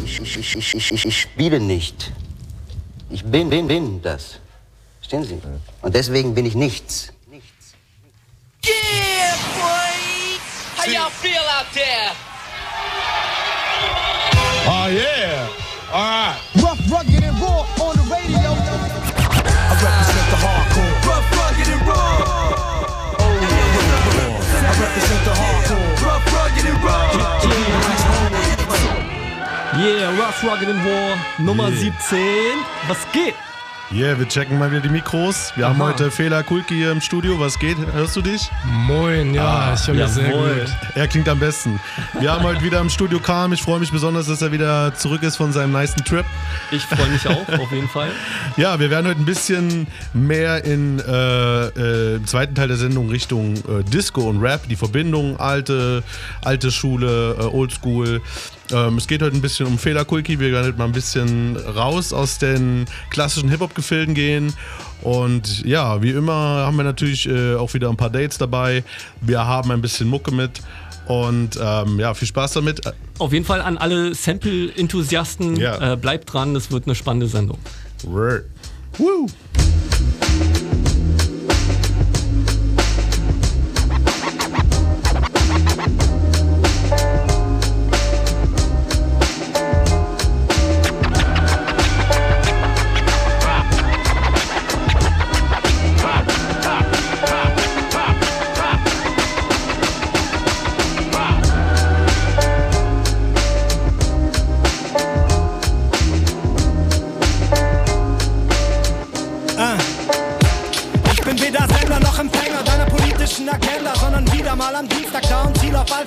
ich, ich, ich, ich, ich, spiele nicht. Ich bin, bin, bin das. Verstehen Sie? Und deswegen bin ich nichts. Yeah, boy! How y'all feel out there? Oh yeah. All right. Rough, rugged, and raw on the radio. Yeah, Rough Rugged and War Nummer Yeah. 17. Was geht? Yeah, wir checken mal wieder die Mikros. Wir haben Aha. heute Fehler Kulki hier im Studio. Was geht? Hörst du dich? Moin, ja, ich höre mich sehr gut. Er klingt am besten. Wir haben heute wieder im Studio Calm. Ich freue mich besonders, dass er wieder zurück ist von seinem nicen Trip. Ich freue mich auch, auf jeden Fall. Ja, wir werden heute ein bisschen mehr in äh, äh, im zweiten Teil der Sendung Richtung äh, Disco und Rap, die Verbindung, alte, alte Schule, äh, Oldschool. Ähm, es geht heute ein bisschen um Fehlerkulki. Wir werden heute mal ein bisschen raus aus den klassischen Hip-Hop-Gefilden gehen. Und ja, wie immer haben wir natürlich äh, auch wieder ein paar Dates dabei. Wir haben ein bisschen Mucke mit. Und ähm, ja, viel Spaß damit. Auf jeden Fall an alle Sample-Enthusiasten, Ja. äh, bleibt dran, das wird eine spannende Sendung. Woo.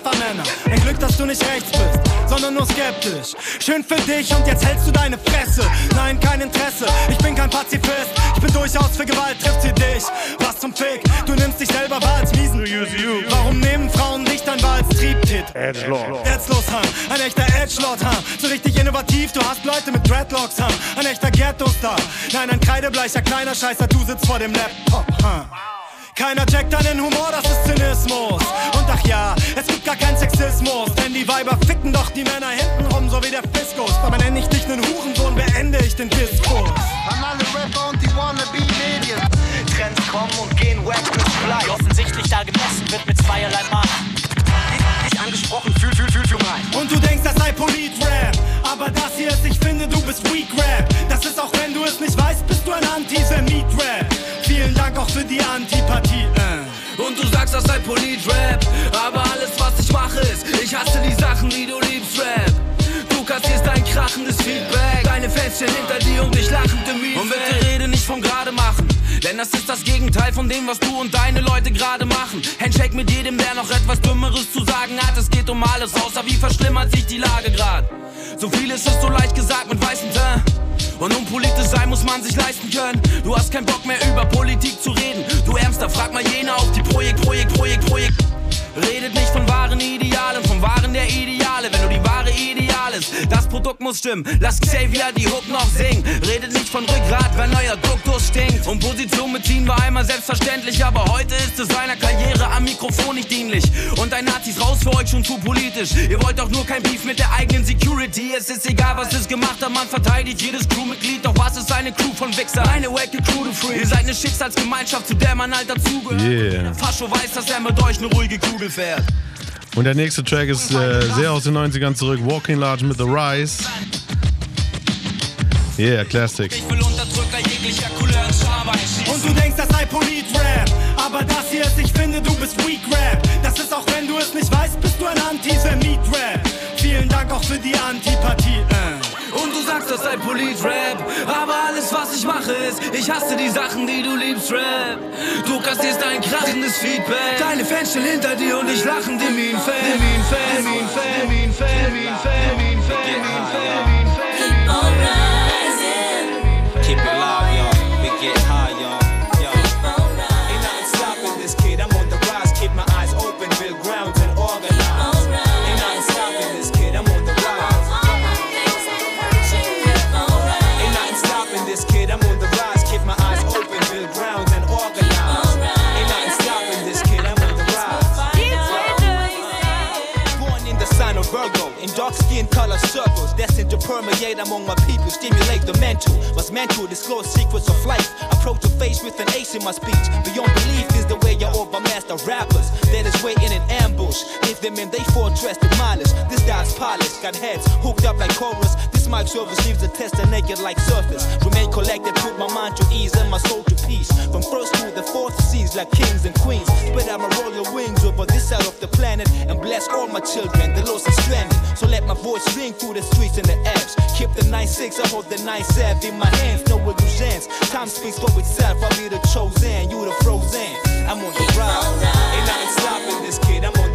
Alpha-Männer. Ein Glück, dass du nicht rechts bist, sondern nur skeptisch. Schön für dich und jetzt hältst du deine Fresse. Nein, kein Interesse, ich bin kein Pazifist. Ich bin durchaus für Gewalt, trifft sie dich. Was zum Fick, du nimmst dich selber wahr als miesen. Warum nehmen Frauen dich dann wahr als Triebtit? Edgelord. Herzlos, Ham, ein echter Edgelord, Ham. So richtig innovativ, du hast Leute mit Dreadlocks, Ham. Ein echter Ghetto-Star. Nein, ein kreidebleicher kleiner Scheißer, du sitzt vor dem Laptop, Ham. Keiner checkt deinen Humor, das ist Zynismus. Und ach ja, es gibt gar keinen Sexismus. Denn die Weiber ficken doch die Männer hintenrum, so wie der Fiskus. Aber nenn ich dich nen Hurensohn, beende ich den Diskurs. An alle Rapper und die Wannabe-Medien. Trends kommen und gehen, wack bis Fleisch. Wie offensichtlich da gemessen wird mit zweierlei Maß. Angesprochen, fühl, fühl, fühl für mein. Und du denkst, das sei Polit-Rap. Aber das hier ist, ich finde, du bist Weak-Rap. Das ist auch, wenn du es nicht weißt, bist du ein Antisemit-Rap. Dank auch für die Antipathie. Äh. Und du sagst, das sei Polit-Rap. Aber alles, was ich mache, ist, ich hasse die Sachen, die du liebst, Rap. Du kassierst ein krachendes Feedback. Deine Fans stehen hinter dir und dich lachend im Miet. Und bitte rede nicht vom gerade machen. Denn das ist das Gegenteil von dem, was du und deine Leute gerade machen. Handshake mit jedem, der noch etwas Dümmeres zu sagen hat. Es geht um alles, außer wie verschlimmert sich die Lage grad. So vieles ist so leicht gesagt mit weißem Teint. Und um politisch sein muss man sich leisten können. Du hast keinen Bock mehr über Politik zu reden. Du Ärmster, frag mal jene auf die Projekt, Projekt, Projekt, Projekt. Redet nicht von wahren Idealen, vom wahren der Ideale. Wenn du die wahre Ideal ist, das Produkt muss stimmen. Lass Xavier die Hook noch singen. Redet stinkt. Und Position beziehen war einmal selbstverständlich, aber heute ist es seiner Karriere am Mikrofon nicht dienlich. Und ein Nazis raus für euch schon zu politisch. Ihr wollt doch nur kein Beef mit der eigenen Security. Es ist egal, was es gemacht hat, man verteidigt jedes Crewmitglied. Doch was ist eine Crew von Wichser? Eine wacke Crew, du Freak. Ihr seid eine Schicksalsgemeinschaft, zu der man halt dazugehört. Yeah. Fascho weiß, dass er mit euch eine ruhige Kugel fährt. Und der nächste Track ist äh, sehr aus den 90ern zurück. Walking Large mit The Rise. Yeah, Classic. Ich will Unterdrücker jeglicher Couleur in Scham einschieben. Und du denkst, das sei Polit-Rap. Aber das hier ist, ich finde, du bist Weak-Rap. Das ist auch, wenn du es nicht weißt, bist du ein Antisemit-Rap. Vielen Dank auch für die Antipathie. Äh. Und du sagst, das sei Polit-Rap. Aber alles, was ich mache, ist, ich hasse die Sachen, die du liebst, Rap. Du kassierst ein krachendes Feedback. Deine Fans stehen hinter dir und ich lachen dem Mean Fan. Dem Mean Fan, Mean Keep it live, y'all. We get high, permeate among my people, stimulate the mental. Meant to disclose secrets of life. Approach the face with an ace in my speech. Beyond belief is the way I overmaster rappers. That is waiting in ambush. If them in they fortress demolished. This dog's polished, got heads hooked up like chorus. This mic service leaves the tester naked like surface. Remain collected, put my mind to ease and my soul to peace. From first to the fourth seas like kings and queens. Spread out my royal wings over this side of the planet and bless all my children, the lost and stranded. My voice ring through the streets and the apps. Keep the 9-6, I hold the 9-7 in my hands, no illusions. Time speaks for itself, I'll be the chosen, you the frozen. I'm on the rise. Ain't stopping this kid, I'm on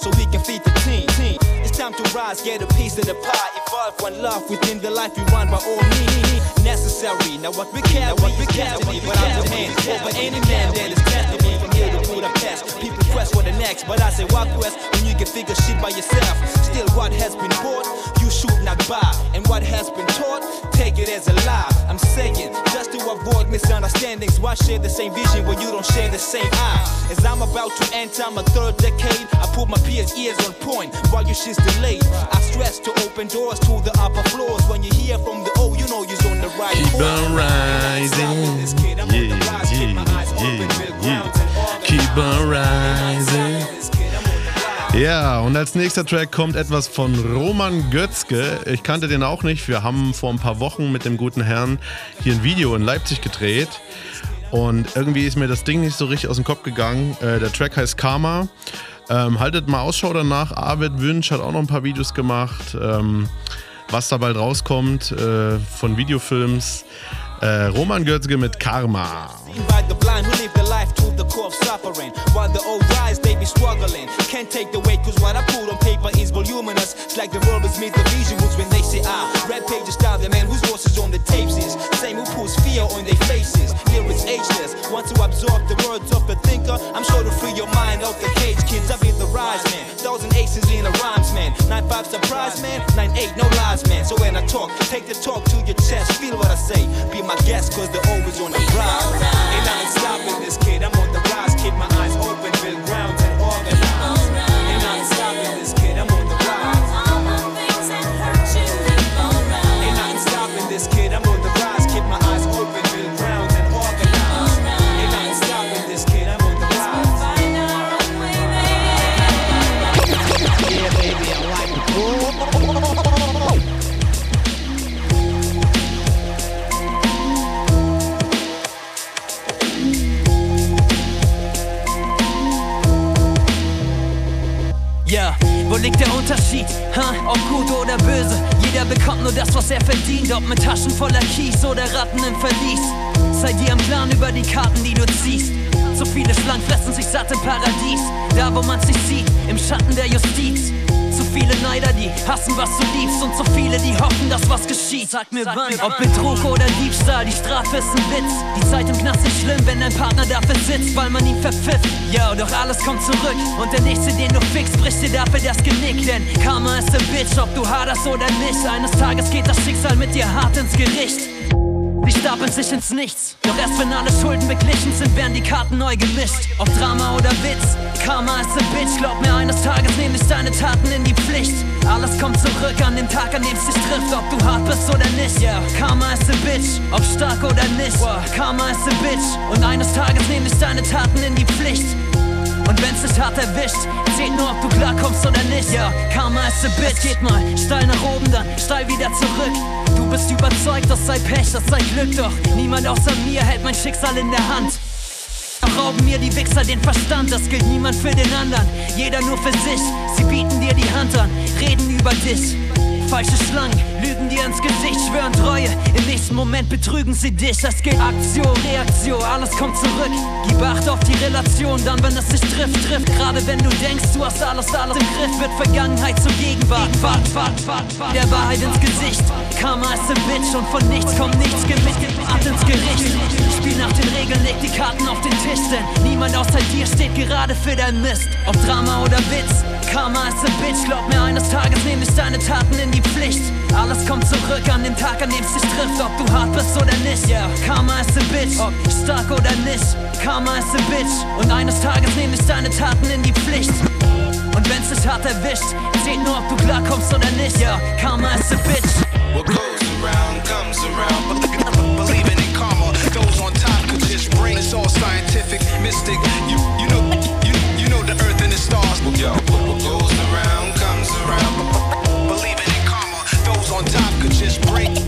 so we can feed the team. It's time to rise, get a piece of the pie, evolve one love within the life we run by all means necessary. Now what we carry, what we carry, but I'm the hand over any man that is testing me from here to Budapest. People quest for the next, but I say what quest when you can figure shit by yourself. Still, what has been bought, should not and what has been taught, take it as a lie. I'm saying just to avoid misunderstandings. Why share the same vision when you don't share the same eye? As I'm about to enter my third decade, I put my peers' ears on point while your shit's delayed. I stress to open doors to the upper floors. When you hear from the O, you know you're on the right Keep course. on rising. Yeah, yeah, yeah, yeah. Keep on rising. Ja, und als nächster Track kommt etwas von Roman Götzke. Ich kannte den auch nicht. Wir haben vor ein paar Wochen mit dem guten Herrn hier ein Video in Leipzig gedreht. Und irgendwie ist mir das Ding nicht so richtig aus dem Kopf gegangen. Äh, der Track heißt Karma. Ähm, haltet mal Ausschau danach. Arvid Wünsch hat auch noch ein paar Videos gemacht. Ähm, was da bald rauskommt äh, von Videofilms. Äh, Roman Götzke mit Karma. The the of the rise, they be struggling. Can't take the weight, cause what I put on paper is voluminous. It's like the verbs meet the visuals when they say ah. Red pages down the man whose voices on the tapes is. Same who puts fear on their faces. Lyrics ageless. Want to absorb the words of a thinker? I'm sure to free your mind out the cage, kids. I be the rise man. Thousand aces in a rhymes man. Nine five surprise man. Nine eight no lies man. So when I talk, take the talk to your chest. Feel what I say. Be my guest, cause they're always on the rise. Ain't stopping this kid. I'm on the rise. Keep my liegt der Unterschied? Ha? Ob gut oder böse? Jeder bekommt nur das, was er verdient. Ob mit Taschen voller Kies oder Ratten im Verlies. Sei dir im Plan über die Karten, die du ziehst. So viele Schlangen fressen sich satt im Paradies. Da, wo man sich sieht, im Schatten der Justiz. Viele Neider, die hassen, was du liebst. Und so viele, die hoffen, dass was geschieht. Sag mir wann, ob Betrug oder Diebstahl, die Strafe ist ein Witz. Die Zeit im Knast ist schlimm, wenn dein Partner dafür sitzt, weil man ihn verpfifft. Ja, doch alles kommt zurück. Und der Nächste, den du fickst, bricht dir dafür das Genick. Denn Karma ist ein Bitch, ob du haderst oder nicht. Eines Tages geht das Schicksal mit dir hart ins Gericht. Sie stapeln sich ins Nichts. Doch erst wenn alle Schulden beglichen sind, werden die Karten neu gemischt. Ob Drama oder Witz, Karma ist a Bitch. Glaub mir, eines Tages nehm ich deine Taten in die Pflicht. Alles kommt zurück an dem Tag, an dem es dich trifft. Ob du hart bist oder nicht. Yeah. Karma ist a Bitch. Ob stark oder nicht. Karma ist a Bitch. Und eines Tages nehm ich deine Taten in die Pflicht. Und wenn's dich hart erwischt, zählt nur, ob du klarkommst oder nicht. Ja, Karma ist a bitch. Geht mal steil nach oben, dann steil wieder zurück. Du bist überzeugt, das sei Pech, das sei Glück. Doch niemand außer mir hält mein Schicksal in der Hand. Rauben mir die Wichser den Verstand, das gilt niemand für den anderen. Jeder nur für sich, sie bieten dir die Hand an, reden über dich. Falsche Schlangen lügen dir ins Gesicht, schwören Treue. Im nächsten Moment betrügen sie dich. Es gilt Aktion, Reaktion, alles kommt zurück. Gib Acht auf die Relation, dann wenn es dich trifft, trifft. Gerade wenn du denkst, du hast alles, alles im Griff, wird Vergangenheit zur Gegenwart. Wart, wart, wart. Der Wahrheit ins Gesicht. Karma ist a Bitch und von nichts kommt nichts, dem Art ins Gericht. Spiel nach den Regeln, leg die Karten auf den Tisch, denn niemand außer dir steht gerade für dein Mist. Ob Drama oder Witz, Karma ist a Bitch, glaub mir, eines Tages nehme ich deine Taten in die Pflicht. Alles kommt zurück an dem Tag, an dem es dich trifft, ob du hart bist oder nicht. Yeah. Karma ist a Bitch, ob stark oder nicht. Karma ist a Bitch und eines Tages nehme ich deine Taten in die Pflicht. Und wenn's dich hart erwischt, zählt nur, ob du klarkommst oder nicht. Ja, Karma ist a Bitch. What goes around comes around. Believing in karma, those on top could just bring. It's all scientific, mystic. You you know stars. Yo, what goes around comes around. Believing in karma, those on top could just break.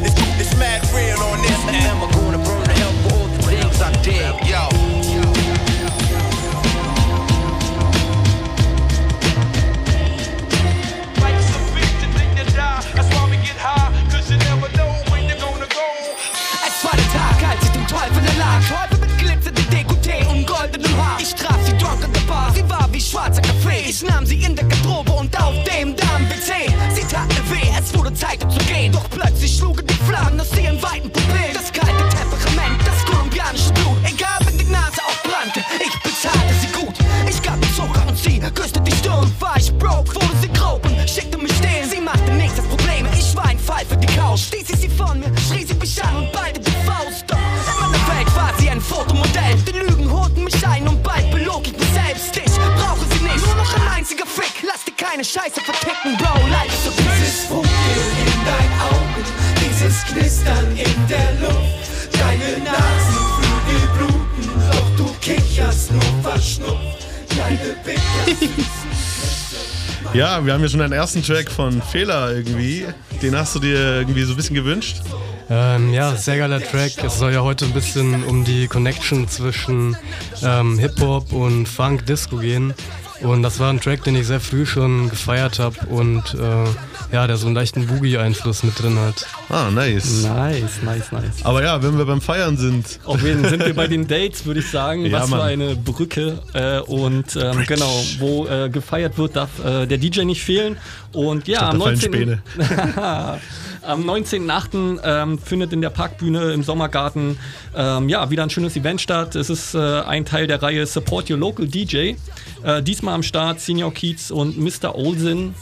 Haben ja schon einen ersten Track von Fehler irgendwie. Den hast du dir irgendwie so ein bisschen gewünscht? Ähm, ja, sehr geiler Track. Es soll ja heute ein bisschen um die Connection zwischen ähm, Hip-Hop und Funk, Disco gehen. Und das war ein Track, den ich sehr früh schon gefeiert habe und äh, ja, der so einen leichten Boogie-Einfluss mit drin hat. Ah, nice. Nice, nice, nice. Aber ja, wenn wir beim Feiern sind. Auf jeden Fall sind wir bei den Dates, würde ich sagen. Ja, Was für Mann. eine Brücke. Äh, und ähm, genau, wo äh, gefeiert wird, darf äh, der DJ nicht fehlen. Und ja, am da fallen 19. Späne. Am 19.08. Ähm, findet in der Parkbühne im Sommergarten ähm, ja, wieder ein schönes Event statt. Es ist äh, ein Teil der Reihe Support Your Local DJ. Äh, diesmal am Start Senior Keats und Mr. Olsen.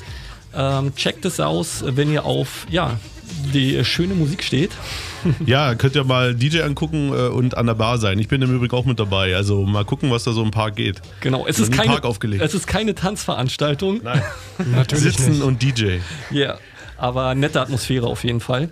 Ähm, checkt es aus, wenn ihr auf ja, die schöne Musik steht. Ja, könnt ihr mal DJ angucken äh, und an der Bar sein. Ich bin im Übrigen auch mit dabei. Also mal gucken, was da so im Park geht. Genau, es ist, keine, Park aufgelegt. es ist keine Tanzveranstaltung. Nein. Natürlich Sitzen nicht. und DJ. Ja, aber nette Atmosphäre auf jeden Fall.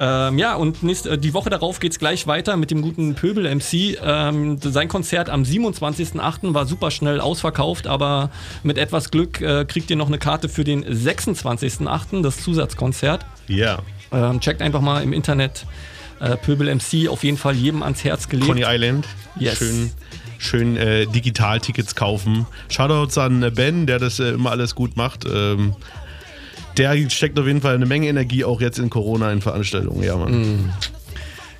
Ähm, ja, und nächst, äh, die Woche darauf geht es gleich weiter mit dem guten Pöbel-MC. Ähm, sein Konzert am 27.08. war super schnell ausverkauft, aber mit etwas Glück äh, kriegt ihr noch eine Karte für den 26.08., das Zusatzkonzert. Ja. Ähm, checkt einfach mal im Internet äh, Pöbel-MC, auf jeden Fall jedem ans Herz gelegt. Coney Island. Yes. Schön, schön äh, Digital-Tickets kaufen. Shoutouts an Ben, der das äh, immer alles gut macht. Ähm, der steckt auf jeden Fall eine Menge Energie auch jetzt in Corona in Veranstaltungen. Ja, Mann. Mm.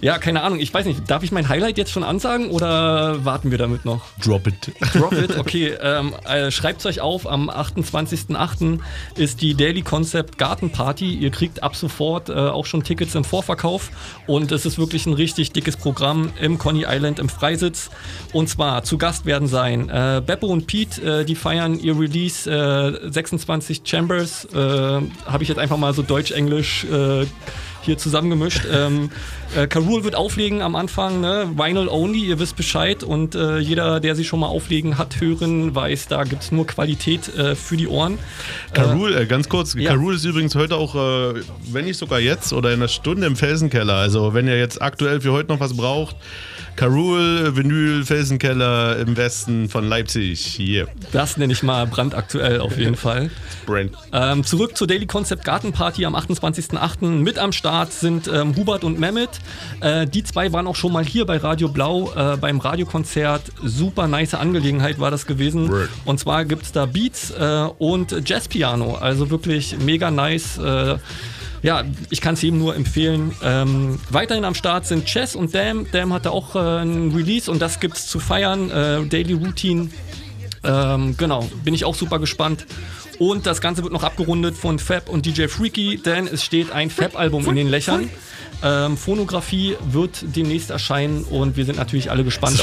Ja, keine Ahnung, ich weiß nicht, darf ich mein Highlight jetzt schon ansagen oder warten wir damit noch? Drop it. Drop it, okay. Ähm, äh, Schreibt euch auf, am 28.08. ist die Daily Concept Garten Party. Ihr kriegt ab sofort äh, auch schon Tickets im Vorverkauf und es ist wirklich ein richtig dickes Programm im Coney Island im Freisitz. Und zwar zu Gast werden sein äh, Beppo und Pete, äh, die feiern ihr Release äh, 26 Chambers. Äh, Habe ich jetzt einfach mal so Deutsch-Englisch äh, hier zusammengemischt. ähm, äh, Karul wird auflegen am Anfang, ne? Vinyl only, ihr wisst Bescheid und äh, jeder, der sie schon mal auflegen hat, hören, weiß, da gibt es nur Qualität äh, für die Ohren. Karul, äh, ganz kurz, ja. Karul ist übrigens heute auch, äh, wenn nicht sogar jetzt oder in einer Stunde im Felsenkeller. Also wenn ihr jetzt aktuell für heute noch was braucht, Karul, Vinyl, Felsenkeller im Westen von Leipzig. Yeah. Das nenne ich mal brandaktuell auf jeden Fall. Brand. Ähm, zurück zur Daily Concept Garten Party am 28.08. Mit am Start sind ähm, Hubert und Mehmet. Äh, die zwei waren auch schon mal hier bei Radio Blau äh, beim Radiokonzert. Super nice Angelegenheit war das gewesen. Word. Und zwar gibt es da Beats äh, und Jazzpiano. Also wirklich mega nice. Ja, ich kann es jedem nur empfehlen. Ähm, weiterhin am Start sind Chess und Dam. Dam hatte auch äh, ein Release und das gibt's zu feiern. Äh, Daily Routine Ähm, genau, bin ich auch super gespannt. Und das Ganze wird noch abgerundet von Fab und DJ Freaky, denn es steht ein Fab-Album in den Löchern. Ähm, Phonografie wird demnächst erscheinen und wir sind natürlich alle gespannt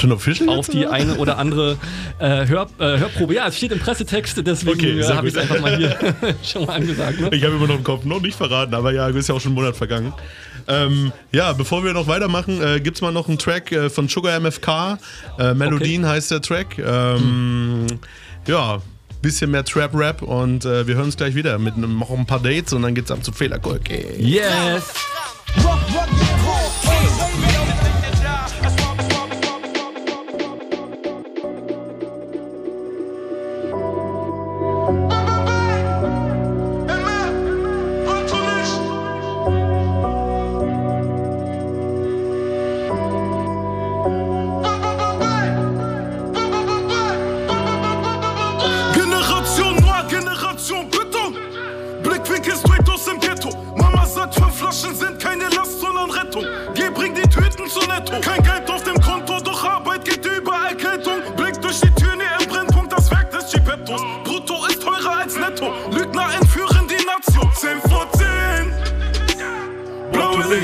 auf die eine oder andere äh, Hör, äh, Hörprobe. Ja, es steht im Pressetext, deswegen Okay, äh, habe ich es einfach mal hier schon mal angesagt. Ne? Ich habe immer noch im Kopf noch nicht verraten, aber ja, ist ja auch schon ein Monat vergangen. Ähm, ja, bevor wir noch weitermachen, äh, gibt es mal noch einen Track äh, von Sugar MFK. Äh, Melodien heißt der Track. Ähm, Ja, bisschen mehr Trap-Rap und äh, wir hören uns gleich wieder mit einem, noch ein paar Dates und dann geht's ab zu Fehlerkolke. Yes! Generation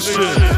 Nation.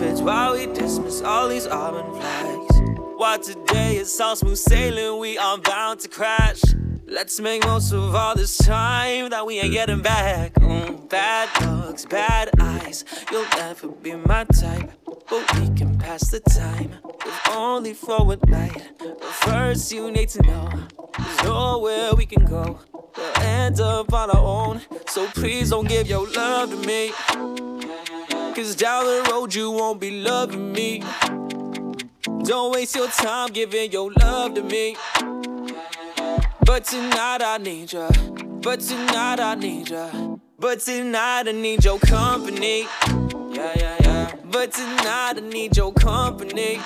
Misfits while we dismiss all these auburn flags. What today is all smooth sailing, we are bound to crash. Let's make most of all this time that we ain't getting back. Mm, bad dogs, bad eyes, you'll never be my type. But we can pass the time, if only for a night. But first, you need to know there's nowhere we can go. We'll end up on our own, so please don't give your love to me. Cause down the road, you won't be loving me. Don't waste your time giving your love to me. But tonight I need ya. But tonight I need ya. But tonight I need your company. Yeah, yeah, yeah. But tonight I need your company.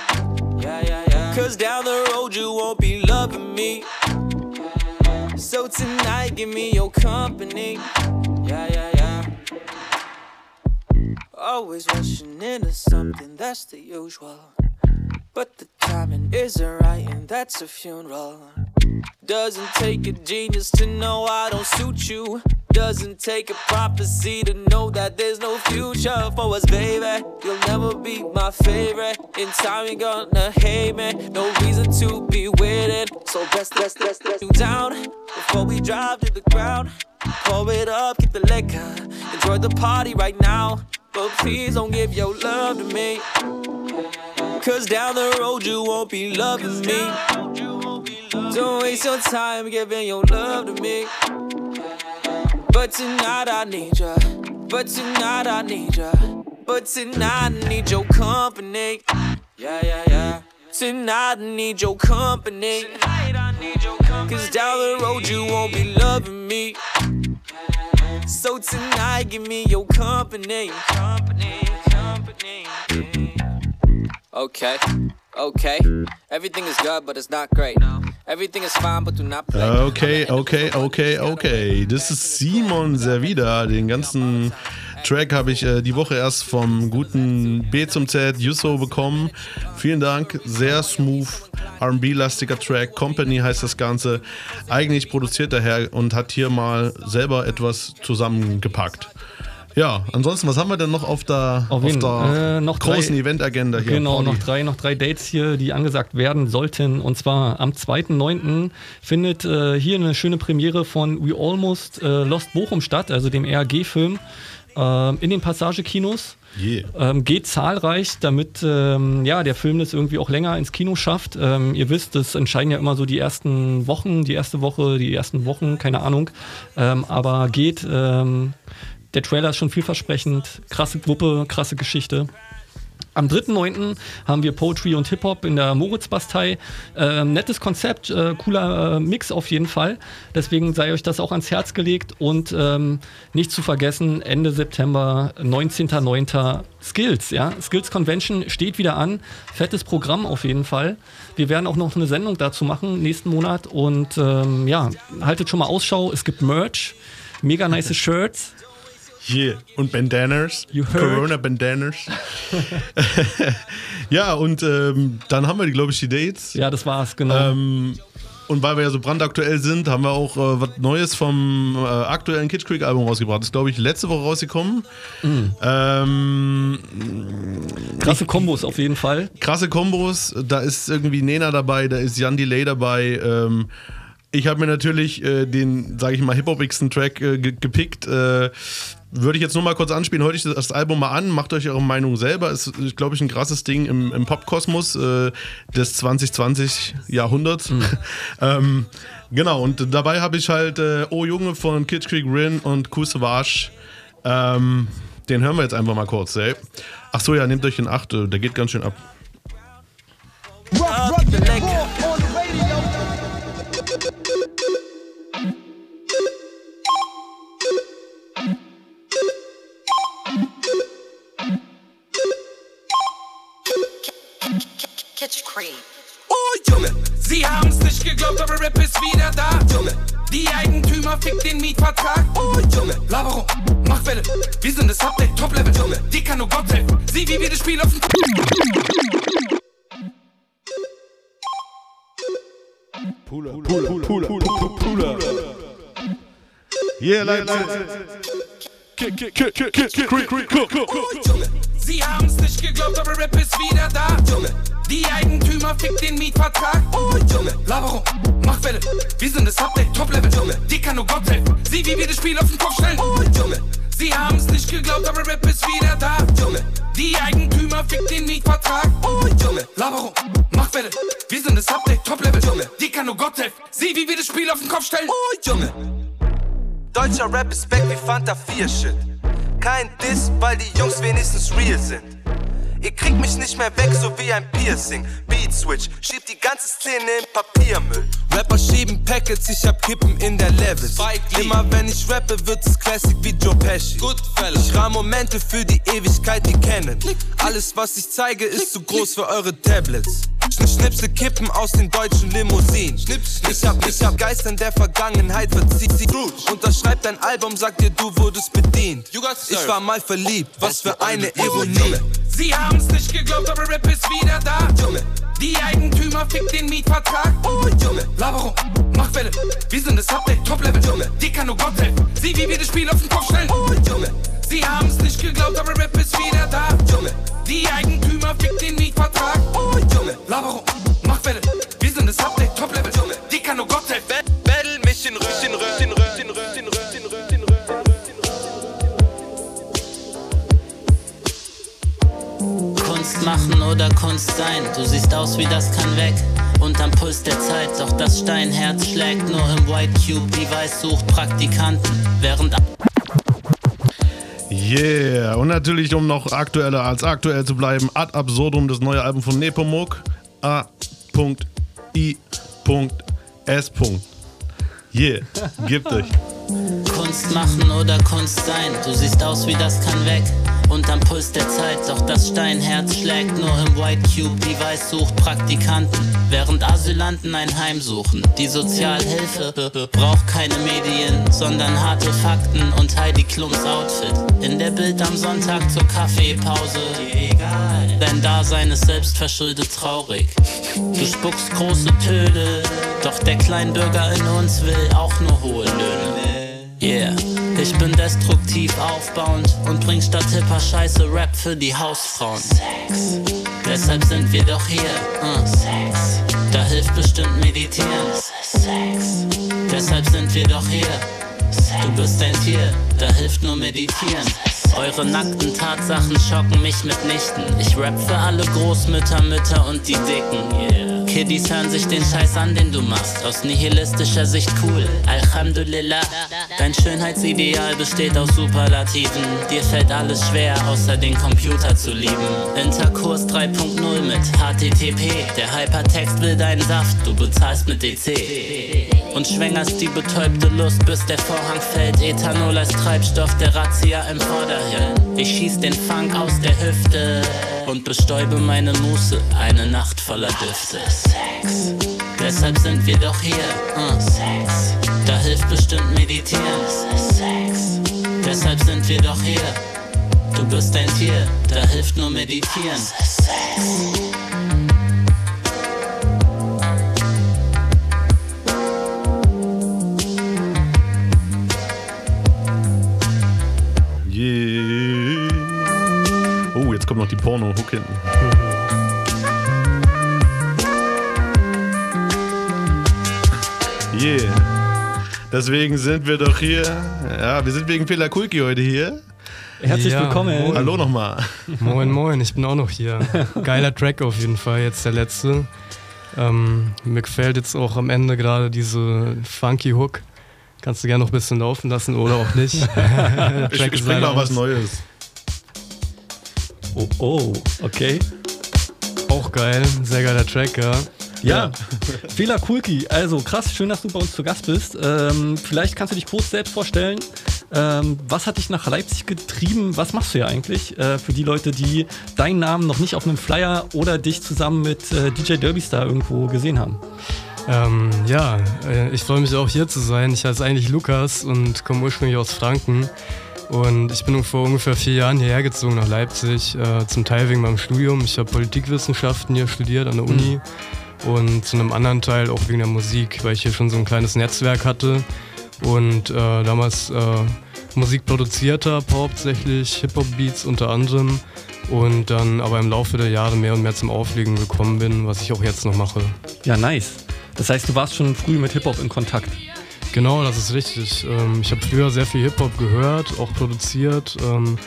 Yeah, yeah, yeah. Cause down the road you won't be loving me. So tonight give me your company. Yeah, yeah, yeah. Always rushing into something, that's the usual. But the timing isn't right, and that's a funeral. Doesn't take a genius to know I don't suit you. Doesn't take a prophecy to know that there's no future for us, baby. You'll never be my favorite. In time, you're gonna hate me. No reason to be waiting. So best, best you down before we drive to the ground. Pour it up, get the liquor. Enjoy the party right now. But please don't give your love to me. Cause down the road you won't be loving me. Don't waste your time giving your love to me. But tonight I need ya. But tonight I need ya. But tonight I need your company. Yeah, yeah, yeah. Tonight I need your company. Cause down the road you won't be loving me. So tonight give me your company. Company, company. Okay, okay. Everything is good, but it's not great. Everything is fine, but do not play. Okay, okay, okay, okay. Das ist Simon Servida. Den ganzen Track habe ich äh, die Woche erst vom guten B zum Z Yusso bekommen. Vielen Dank. Sehr smooth, RB-lastiger Track. Company heißt das Ganze. Eigentlich produziert der Herr und hat hier mal selber etwas zusammengepackt. Ja, ansonsten, was haben wir denn noch auf der, auf jeden, der äh, noch großen Eventagenda hier? Genau, Pauli? noch drei, noch drei Dates hier, die angesagt werden sollten. Und zwar am 2.9. findet äh, hier eine schöne Premiere von We Almost äh, Lost Bochum statt, also dem RAG-Film, ähm, in den Passagekinos. Yeah. Ähm, geht zahlreich, damit ähm, ja, der Film das irgendwie auch länger ins Kino schafft. Ähm, ihr wisst, das entscheiden ja immer so die ersten Wochen, die erste Woche, die ersten Wochen, keine Ahnung. Ähm, aber geht. Ähm, der Trailer ist schon vielversprechend. Krasse Gruppe, krasse Geschichte. Am 3.9. haben wir Poetry und Hip-Hop in der Moritz-Bastei. Ähm, nettes Konzept, äh, cooler äh, Mix auf jeden Fall. Deswegen sei euch das auch ans Herz gelegt. Und ähm, nicht zu vergessen, Ende September, 19.09. Skills. Ja? Skills Convention steht wieder an. Fettes Programm auf jeden Fall. Wir werden auch noch eine Sendung dazu machen nächsten Monat. Und ähm, ja, haltet schon mal Ausschau. Es gibt Merch, mega nice Shirts. Yeah. Und Bandanas. heard? Corona Bandanas. ja, und ähm, dann haben wir, glaube ich, die Dates. Ja, das war's, genau. Ähm, und weil wir ja so brandaktuell sind, haben wir auch äh, was Neues vom äh, aktuellen Kitsch Creek Album rausgebracht. Das ist, glaube ich, letzte Woche rausgekommen. Ähm, Krasse Kombos auf jeden Fall. krasse Kombos. Da ist irgendwie Nena dabei, da ist Jan Delay dabei. Ähm, ich habe mir natürlich äh, den, sage ich mal, hip-hopigsten Track äh, ge gepickt. Würde ich jetzt nur mal kurz anspielen. Hört euch das Album mal an, macht euch eure Meinung selber. Ist, glaube ich, ein krasses Ding im, im Popkosmos äh, des 2020 Jahrhunderts. ähm, genau, und dabei habe ich halt äh, Oh Junge von Kid Creek Rin und Kusavage. Ähm, den hören wir jetzt einfach mal kurz, ey. Ach so, ja, nehmt euch in Acht, äh, der geht ganz schön ab. Up the leg. Rap ist wieder da. Junge. Die Eigentümer fickt den Mietvertrag. Oh Junge, Laberung, mach Welle. Wir sind das Update, Top Level. Junge, die kann nur Gott helfen. Sieh, wie wir das Spiel auf den. Pula, Pula, Pula, Pula, Pula. Yeah, like Kick, kick, kick, kick, kick, kick, kick, kick, oh, Sie haben's nicht geglaubt, aber Rap ist wieder da. Junge. Die Eigentümer fickt den Mietvertrag. Oh Junge, Laberung mach Welle. Wir sind das Update, Top-Level. Junge, die kann nur Gott helfen. Sieh, wie wir das Spiel auf den Kopf stellen. Oh Junge, sie haben's nicht geglaubt, aber Rap ist wieder da. Junge, die Eigentümer fickt den Mietvertrag. Oh Junge, Laberung, mach Welle. Wir sind das Update, Top-Level. Junge, die kann nur Gott helfen. Sieh, wie wir das Spiel auf den Kopf stellen. Oh Junge. Deutscher Rap ist back wie Fanta 4 Shit. Kein Diss, weil die Jungs wenigstens real sind. Ihr kriegt mich nicht mehr weg, so wie ein Piercing. Beat Switch, schiebt die ganze Szene in Papiermüll. Rapper schieben Packets, ich hab Kippen in der Levels. Immer wenn ich rappe, wird es Classic wie Joe Pesci. Ich rahm Momente für die Ewigkeit, die kennen. Alles, was ich zeige, ist zu groß für eure Tablets. Schn Schnipsel kippen aus den deutschen Limousinen. Ich hab, ich hab Geistern der Vergangenheit verzieht. Unterschreibt dein Album, sagt dir, du wurdest bedient. Ich war mal verliebt, was für eine Ironie. Sie haben's nicht geglaubt, aber Rap ist wieder da. Junge, die Eigentümer fickt den Mietvertrag. Oh Junge, Laberung, mach Welle. Wir sind das Update, Top-Level. Junge, die kann nur Gott helfen. Sieh, wie wir das Spiel auf den Kopf stellen. Oh Junge, sie haben's nicht geglaubt, aber Rap ist wieder da. Junge, die Eigentümer fickt den Mietvertrag. Oh Junge, Laberung, mach Welle. Wir sind das Update, Top-Level. Junge, die kann nur Gott helfen. Battle mich in Röschen, Röschen, Röschen, Röschen, Röschen, Röschen, Kunst machen oder Kunst sein, du siehst aus wie das kann weg. Unterm Puls der Zeit, doch das Steinherz schlägt nur im White Cube. Device sucht Praktikanten, während Yeah, und natürlich, um noch aktueller als aktuell zu bleiben, Ad Absurdum, das neue Album von Nepomuk. A.I.S. Yeah, gibt euch. Kunst machen oder Kunst sein. Du siehst aus wie das kann weg. Unterm Puls der Zeit, doch das Steinherz schlägt nur im White Cube. Device sucht Praktikanten, während Asylanten ein Heim suchen. Die Sozialhilfe braucht keine Medien, sondern harte Fakten und Heidi Klums Outfit. In der Bild am Sonntag zur Kaffeepause. Dein Dasein ist selbstverschuldet traurig. Du spuckst große Töne, doch der Kleinbürger in uns will auch nur hohe Löhne. Yeah, ich bin destruktiv aufbauend und bring statt hipper Scheiße Rap für die Hausfrauen. Sex, deshalb sind wir doch hier. Uh. Sex, da hilft bestimmt meditieren. Sex, deshalb sind wir doch hier. Du bist ein Tier, da hilft nur meditieren. Eure nackten Tatsachen schocken mich mitnichten. Ich rap für alle Großmütter, Mütter und die Dicken. Yeah. Kiddies hören sich den Scheiß an, den du machst. Aus nihilistischer Sicht cool. Alhamdulillah. Dein Schönheitsideal besteht aus Superlativen. Dir fällt alles schwer, außer den Computer zu lieben. Interkurs 3.0 mit HTTP. Der Hypertext will deinen Saft, du bezahlst mit DC. Und schwängerst die betäubte Lust, bis der Vorhang fällt. Ethanol als Treibstoff der Razzia im Vorderhirn. Ich schieß den Funk aus der Hüfte und bestäube meine Muße. Eine Nacht voller Düfte. Sex, deshalb sind wir doch hier. Uh. Sex, da hilft bestimmt meditieren. Sex, deshalb sind wir doch hier. Du bist ein Tier, da hilft nur meditieren. Sex. Noch die Porno-Hook hinten. Yeah. Deswegen sind wir doch hier. Ja, wir sind wegen Fela Kulki heute hier. Herzlich Ja, willkommen. moin. Hallo nochmal. Moin, moin, ich bin auch noch hier. Geiler Track auf jeden Fall, jetzt der letzte. Ähm, mir gefällt jetzt auch am Ende gerade diese funky Hook. Kannst du gerne noch ein bisschen laufen lassen oder auch nicht. Ich, ich ist bring leider mal was. Neues. Oh, oh, okay. Auch geil, sehr geiler Track, ja. Ja, Fela Kulki, also krass, schön, dass du bei uns zu Gast bist. Ähm, vielleicht kannst du dich kurz selbst vorstellen. Ähm, was hat dich nach Leipzig getrieben? Was machst du hier eigentlich? Äh, für die Leute, die deinen Namen noch nicht auf einem Flyer oder dich zusammen mit äh, DJ Derbystar irgendwo gesehen haben. Ähm, ja, äh, ich freue mich auch hier zu sein. Ich heiße eigentlich Lukas und komme ursprünglich aus Franken. Und ich bin vor ungefähr vier Jahren hierher gezogen nach Leipzig, äh, zum Teil wegen meinem Studium. Ich habe Politikwissenschaften hier studiert an der Uni und zu einem anderen Teil auch wegen der Musik, weil ich hier schon so ein kleines Netzwerk hatte und äh, damals äh, Musik produziert habe, hauptsächlich Hip-Hop-Beats unter anderem und dann aber im Laufe der Jahre mehr und mehr zum Auflegen gekommen bin, was ich auch jetzt noch mache. Ja, nice. Das heißt, du warst schon früh mit Hip-Hop in Kontakt. Genau, das ist richtig. Ähm, Ich habe früher sehr viel Hip-Hop gehört, auch produziert. Ähm,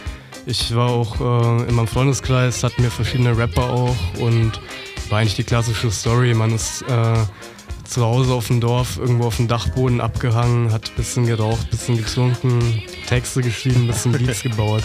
Ich war auch äh, in meinem Freundeskreis, hatten wir verschiedene Rapper auch und war eigentlich die klassische Story. Man ist äh, zu Hause auf dem Dorf, irgendwo auf dem Dachboden abgehangen, hat ein bisschen geraucht, ein bisschen getrunken, Texte geschrieben, ein bisschen Beats gebaut.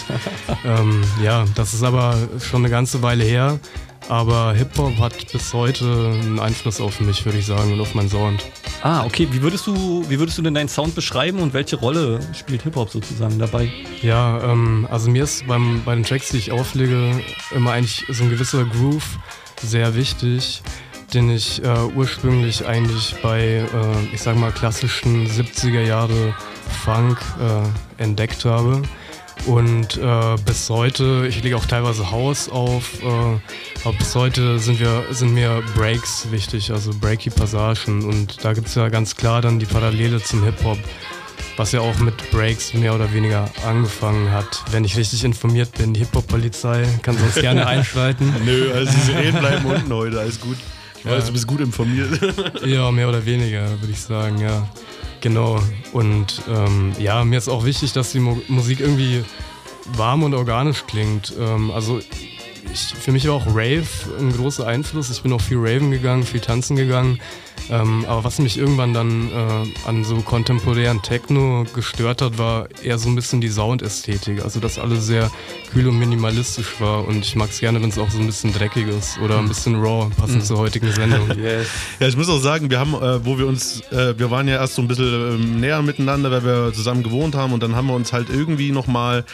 Ähm, ja, das ist aber schon eine ganze Weile her. Aber Hip-Hop hat bis heute einen Einfluss auf mich, würde ich sagen, und auf meinen Sound. Ah, okay. Wie würdest du, wie würdest du denn deinen Sound beschreiben und welche Rolle spielt Hip-Hop sozusagen dabei? Ja, ähm, also mir ist beim, bei den Tracks, die ich auflege, immer eigentlich so ein gewisser Groove sehr wichtig, den ich äh, ursprünglich eigentlich bei, äh, ich sag mal, klassischen 70er Jahre Funk äh, entdeckt habe. Und äh, bis heute, ich lege auch teilweise House auf, äh, aber bis heute sind, wir, sind mir Breaks wichtig, also breaky Passagen. Und da gibt es ja ganz klar dann die Parallele zum Hip-Hop, was ja auch mit Breaks mehr oder weniger angefangen hat. Wenn ich richtig informiert bin, die Hip-Hop-Polizei kann sonst gerne einschreiten. Nö, also diese Reden bleiben unten heute, alles gut. Ich weiß, Ja. du bist gut informiert. Ja, mehr oder weniger, würde ich sagen, ja. Genau. Und ähm, ja, mir ist auch wichtig, dass die Mo Musik irgendwie warm und organisch klingt. Ähm, also ich, für mich war auch Rave ein großer Einfluss. Ich bin auch viel Raven gegangen, viel tanzen gegangen. Ähm, aber was mich irgendwann dann äh, an so kontemporären Techno gestört hat, war eher so ein bisschen die Soundästhetik. Also dass alles sehr kühl und minimalistisch war und ich mag es gerne, wenn es auch so ein bisschen dreckig ist oder ein bisschen raw, passend Mhm. zur heutigen Sendung. Ja, ich muss auch sagen, wir haben, äh, wo wir uns, äh, wir waren ja erst so ein bisschen ähm, näher miteinander, weil wir zusammen gewohnt haben und dann haben wir uns halt irgendwie nochmal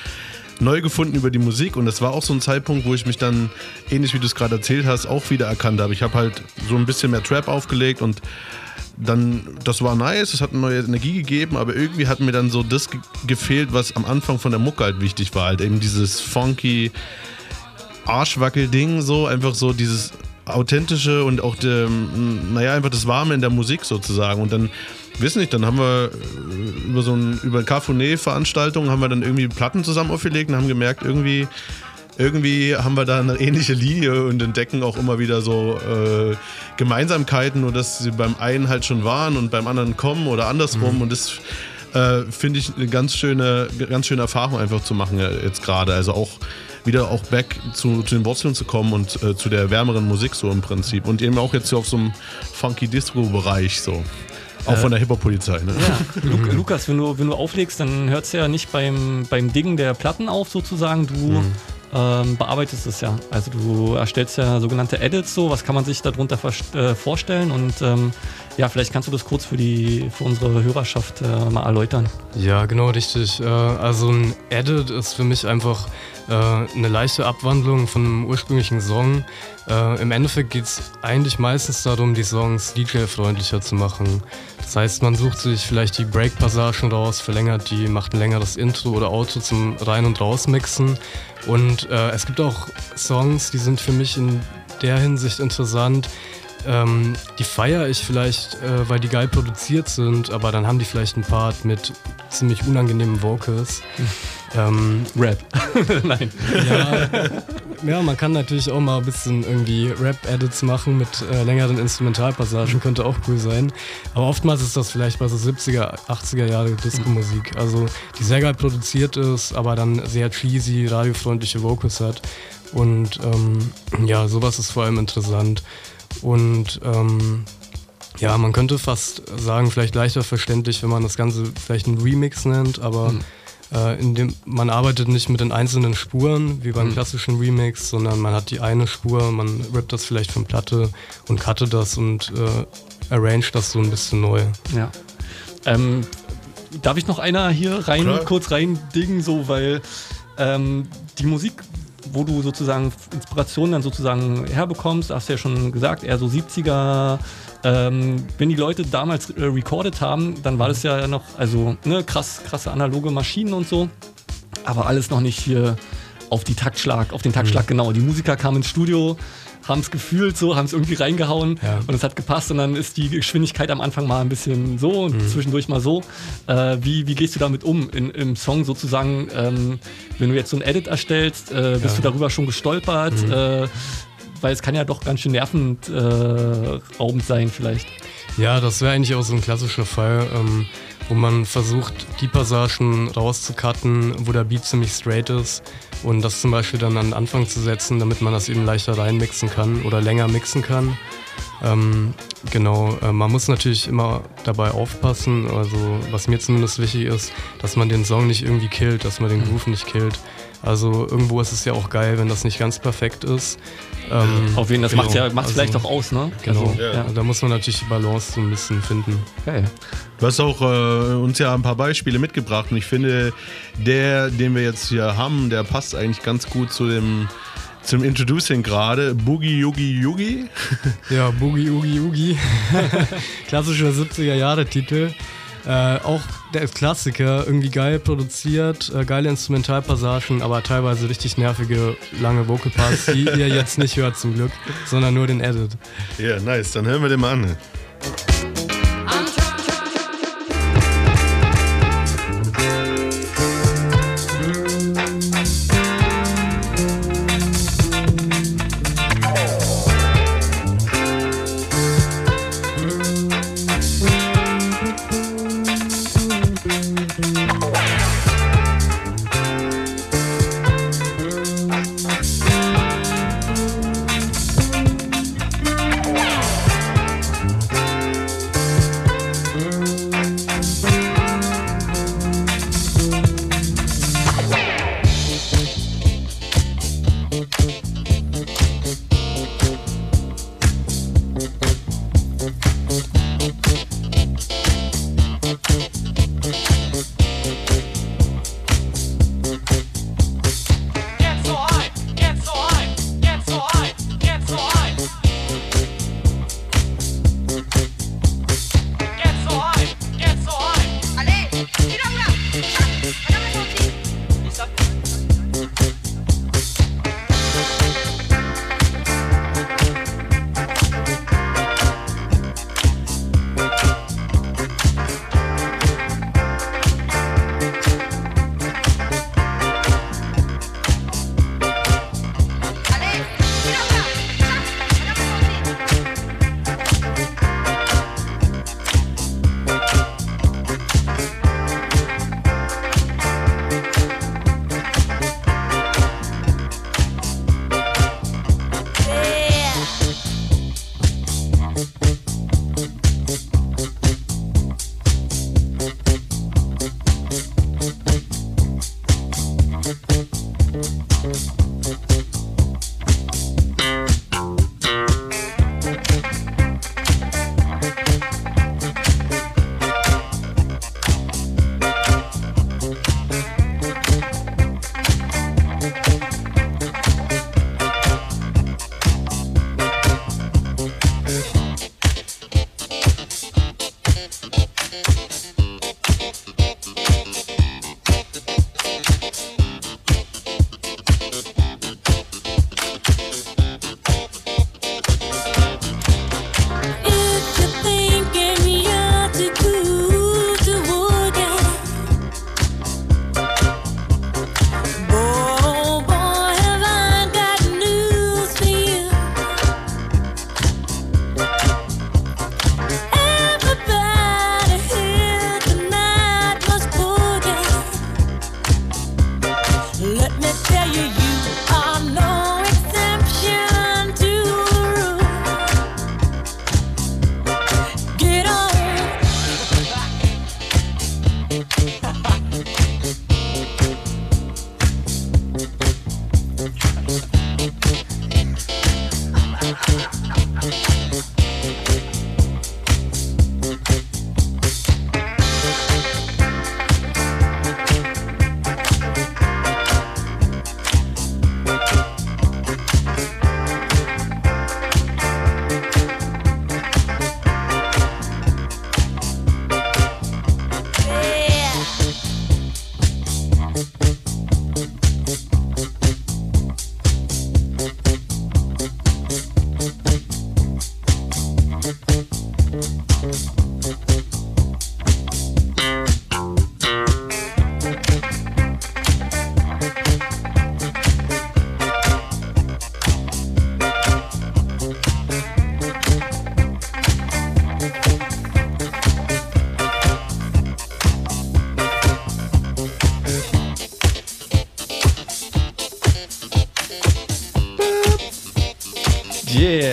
neu gefunden über die Musik und das war auch so ein Zeitpunkt, wo ich mich dann, ähnlich wie du es gerade erzählt hast, auch wieder erkannt habe. Ich habe halt so ein bisschen mehr Trap aufgelegt und dann, das war nice, es hat eine neue Energie gegeben, aber irgendwie hat mir dann so das ge gefehlt, was am Anfang von der Mucke halt wichtig war, halt eben dieses funky, Arschwackel-Ding, so einfach so dieses authentische und auch, dem, naja, einfach das Warme in der Musik sozusagen. Und dann, wissen nicht, dann haben wir äh, über so ein, über Cafuné-Veranstaltung haben wir dann irgendwie Platten zusammen aufgelegt und haben gemerkt, irgendwie, irgendwie haben wir da eine ähnliche Linie und entdecken auch immer wieder so äh, Gemeinsamkeiten, nur dass sie beim einen halt schon waren und beim anderen kommen oder andersrum. Und das äh, finde ich eine ganz schöne, ganz schöne Erfahrung einfach zu machen äh, jetzt gerade. Also auch wieder auch back zu, zu den Wurzeln zu kommen und äh, zu der wärmeren Musik so im Prinzip. Und eben auch jetzt so auf so einem funky Disco-Bereich so. Auch Äh, von der Hip-Hop-Polizei. Ne? Ja, Lu Lukas, wenn du, wenn du auflegst, dann hört es ja nicht beim, beim Dingen der Platten auf, sozusagen. Du Mhm. ähm, bearbeitest es ja. Also du erstellst ja sogenannte Edits so. Was kann man sich darunter äh, vorstellen? Und ähm, ja, vielleicht kannst du das kurz für, die, für unsere Hörerschaft äh, mal erläutern. Ja, genau, richtig. Äh, Also ein Edit ist für mich einfach äh, eine leichte Abwandlung von einem ursprünglichen Song. Äh, Im Endeffekt geht es eigentlich meistens darum, die Songs DJ-freundlicher zu machen. Das heißt, man sucht sich vielleicht die Break-Passagen raus, verlängert die, macht ein längeres Intro oder Auto zum Rein- und Rausmixen. Und äh, es gibt auch Songs, die sind für mich in der Hinsicht interessant, ähm, die feiere ich vielleicht, äh, weil die geil produziert sind, aber dann haben die vielleicht einen Part mit ziemlich unangenehmen Vocals. Ähm, Rap. Nein. Ja, ja, man kann natürlich auch mal ein bisschen irgendwie Rap-Edits machen mit äh, längeren Instrumentalpassagen, könnte auch cool sein. Aber oftmals ist das vielleicht bei so 70er, 80er Jahre Disco-Musik. Also die sehr geil produziert ist, aber dann sehr cheesy, radiofreundliche Vocals hat. Und ähm, ja, sowas ist vor allem interessant. Und ähm, ja, man könnte fast sagen, vielleicht leichter verständlich, wenn man das Ganze vielleicht einen Remix nennt, aber Mhm. Äh, in dem, man arbeitet nicht mit den einzelnen Spuren wie beim Mhm. klassischen Remix, sondern man hat die eine Spur, man rippt das vielleicht von Platte und cuttet das und äh, arrange das so ein bisschen neu. Ja. Ähm, darf ich noch einer hier rein, Klar. kurz rein dingen, so, weil ähm, die Musik, wo du sozusagen Inspiration dann sozusagen herbekommst, hast du ja schon gesagt, eher so 70er. Ähm, wenn die Leute damals äh, recorded haben, dann war das ja noch, also ne, krass, krasse analoge Maschinen und so, aber alles noch nicht hier auf die Taktschlag, auf den Taktschlag genau. Die Musiker kamen ins Studio, haben es gefühlt so, haben es irgendwie reingehauen und es hat gepasst und dann ist die Geschwindigkeit am Anfang mal ein bisschen so und zwischendurch mal so. Äh, wie, wie gehst du damit um in, im Song sozusagen? Ähm, wenn du jetzt so ein Edit erstellst, äh, bist Ja. du darüber schon gestolpert? Mhm. Äh, weil es kann ja doch ganz schön nervend äh, raubend sein vielleicht. Ja, das wäre eigentlich auch so ein klassischer Fall, ähm, wo man versucht, die Passagen rauszucutten, wo der Beat ziemlich straight ist und das zum Beispiel dann an den Anfang zu setzen, damit man das eben leichter reinmixen kann oder länger mixen kann. Ähm, genau, äh, man muss natürlich immer dabei aufpassen, also was mir zumindest wichtig ist, dass man den Song nicht irgendwie killt, dass man den Groove nicht killt. Also irgendwo ist es ja auch geil, wenn das nicht ganz perfekt ist. Ähm, Auf jeden, das macht's ja- macht's vielleicht auch aus, ne? Genau, Also, ja. da muss man natürlich die Balance so ein bisschen finden. Geil. Du hast auch äh, uns ja ein paar Beispiele mitgebracht und ich finde, der, den wir jetzt hier haben, der passt eigentlich ganz gut zu dem zum Introducing gerade. Boogie Yugi Yugi. Ja, Boogie Oogie Oogie. Klassischer 70er-Jahre-Titel. Äh, auch der Klassiker, irgendwie geil produziert, äh, geile Instrumentalpassagen, aber teilweise richtig nervige, lange Vocalparts, die ihr jetzt nicht hört zum Glück, sondern nur den Edit. Ja, nice. Dann hören wir den mal an.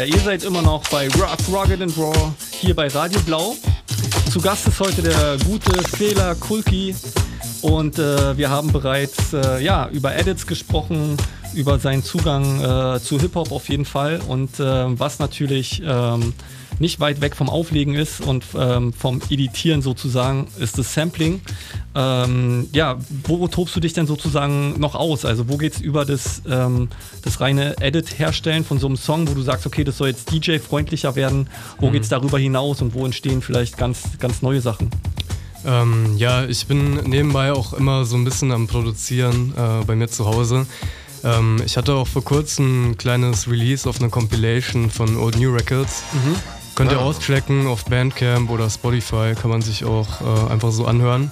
Ihr seid immer noch bei Rock, Rugged and Raw hier bei Radio Blau. Zu Gast ist heute der gute Fela Kulki und äh, wir haben bereits äh, ja, über Edits gesprochen, über seinen Zugang äh, zu Hip-Hop auf jeden Fall und äh, was natürlich ähm, nicht weit weg vom Auflegen ist und ähm, vom Editieren sozusagen, ist das Sampling. Ähm, ja, wo tobst du dich denn sozusagen noch aus? Also wo geht es über das, ähm, das reine Edit-Herstellen von so einem Song, wo du sagst, okay, das soll jetzt DJ-freundlicher werden? Wo Mhm. geht es darüber hinaus und wo entstehen vielleicht ganz, ganz neue Sachen? Ähm, ja, ich bin nebenbei auch immer so ein bisschen am Produzieren äh, bei mir zu Hause. Ähm, ich hatte auch vor kurzem ein kleines Release auf einer Compilation von Old New Records. Mhm. Könnt ihr Ah. auschecken auf Bandcamp oder Spotify, kann man sich auch äh, einfach so anhören.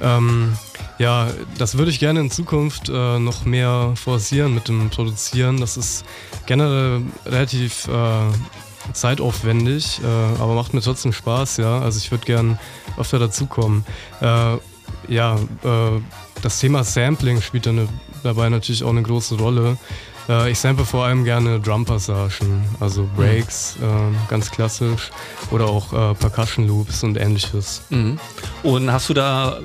Ähm, ja, das würde ich gerne in Zukunft äh, noch mehr forcieren mit dem Produzieren. Das ist generell relativ äh, zeitaufwendig, äh, aber macht mir trotzdem Spaß, ja. Also ich würde gern öfter dazukommen. Äh, ja, äh, das Thema Sampling spielt dann dabei natürlich auch eine große Rolle. Äh, ich sample vor allem gerne Drum-Passagen, also Breaks, äh, ganz klassisch, oder auch äh, Percussion Loops und ähnliches. Mhm. Und hast du da,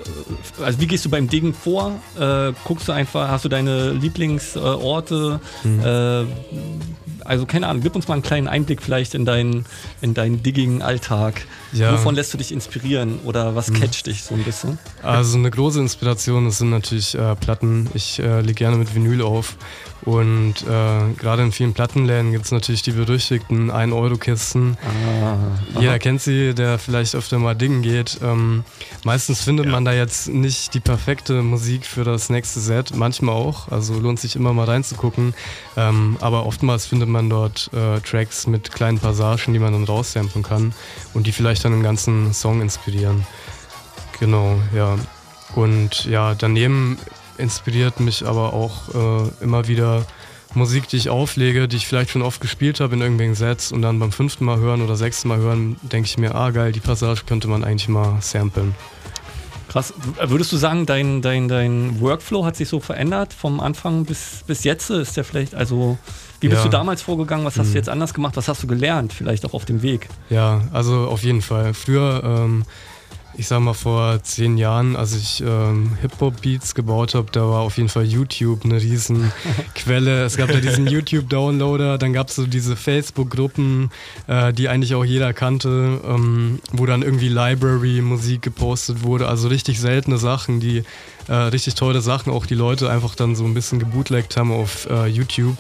also wie gehst du beim Diggen vor? Äh, guckst du einfach, hast du deine Lieblingsorte? Mhm. Äh, also keine Ahnung, gib uns mal einen kleinen Einblick vielleicht in deinen, in deinen Digging-Alltag. Ja. Wovon lässt du dich inspirieren oder was Mhm. catcht dich so ein bisschen? Also eine große Inspiration das sind natürlich äh, Platten. Ich lege gerne mit Vinyl auf. Und äh, gerade in vielen Plattenläden gibt es natürlich die berüchtigten 1-Euro-Kisten. Jeder aha. kennt sie, der vielleicht öfter mal dingen geht. Ähm, meistens findet man da jetzt nicht die perfekte Musik für das nächste Set, manchmal auch. Also lohnt sich immer mal reinzugucken. Ähm, aber oftmals findet man dort äh, Tracks mit kleinen Passagen, die man dann raussamplen kann und die vielleicht dann einen ganzen Song inspirieren. Genau, ja. Und ja, daneben inspiriert mich aber auch äh, immer wieder Musik, die ich auflege, die ich vielleicht schon oft gespielt habe in irgendwelchen Sets und dann beim fünften Mal hören oder sechsten Mal hören, denke ich mir, ah geil, die Passage könnte man eigentlich mal samplen. Krass. Würdest du sagen, dein, dein, dein Workflow hat sich so verändert vom Anfang bis, bis jetzt? Ist der vielleicht, also wie bist Ja. du damals vorgegangen? Was hast Mhm. du jetzt anders gemacht? Was hast du gelernt? Vielleicht auch auf dem Weg? Ja, also auf jeden Fall. Früher, ähm, ich sag mal vor zehn Jahren, als ich ähm, Hip-Hop-Beats gebaut habe, da war auf jeden Fall YouTube eine riesen Quelle. Es gab da diesen YouTube-Downloader, dann gab es so diese Facebook-Gruppen, äh, die eigentlich auch jeder kannte, ähm, wo dann irgendwie Library-Musik gepostet wurde. Also richtig seltene Sachen, die äh, richtig tolle Sachen auch die Leute einfach dann so ein bisschen gebootlegt haben auf äh, YouTube.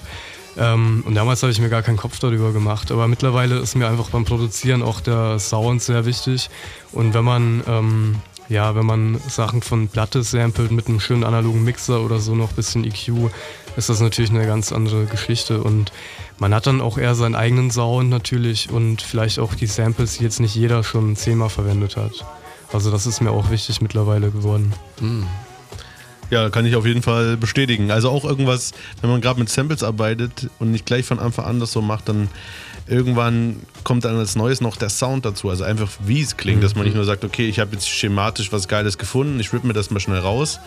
Ähm, und damals habe ich mir gar keinen Kopf darüber gemacht. Aber mittlerweile ist mir einfach beim Produzieren auch der Sound sehr wichtig. Und wenn man, ähm, ja, wenn man Sachen von Platte samplet mit einem schönen analogen Mixer oder so noch ein bisschen EQ, ist das natürlich eine ganz andere Geschichte. Und man hat dann auch eher seinen eigenen Sound natürlich und vielleicht auch die Samples, die jetzt nicht jeder schon zehnmal verwendet hat. Also das ist mir auch wichtig mittlerweile geworden. Ja, kann ich auf jeden Fall bestätigen. Also auch irgendwas, wenn man gerade mit Samples arbeitet und nicht gleich von Anfang an das so macht, dann irgendwann kommt dann als Neues noch der Sound dazu. Also einfach wie es klingt, dass man nicht nur sagt, okay, ich habe jetzt schematisch was Geiles gefunden, ich rippe mir das mal schnell raus,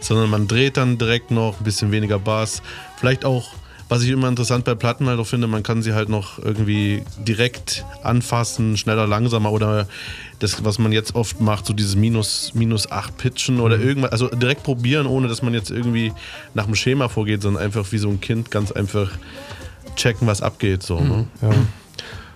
sondern man dreht dann direkt noch ein bisschen weniger Bass. Vielleicht auch, was ich immer interessant bei Platten halt auch finde, man kann sie halt noch irgendwie direkt anfassen, schneller, langsamer oder das, was man jetzt oft macht, so dieses minus, minus 8 Pitchen oder irgendwas, also direkt probieren, ohne dass man jetzt irgendwie nach dem Schema vorgeht, sondern einfach wie so ein Kind ganz einfach checken, was abgeht. So, ne? Ja.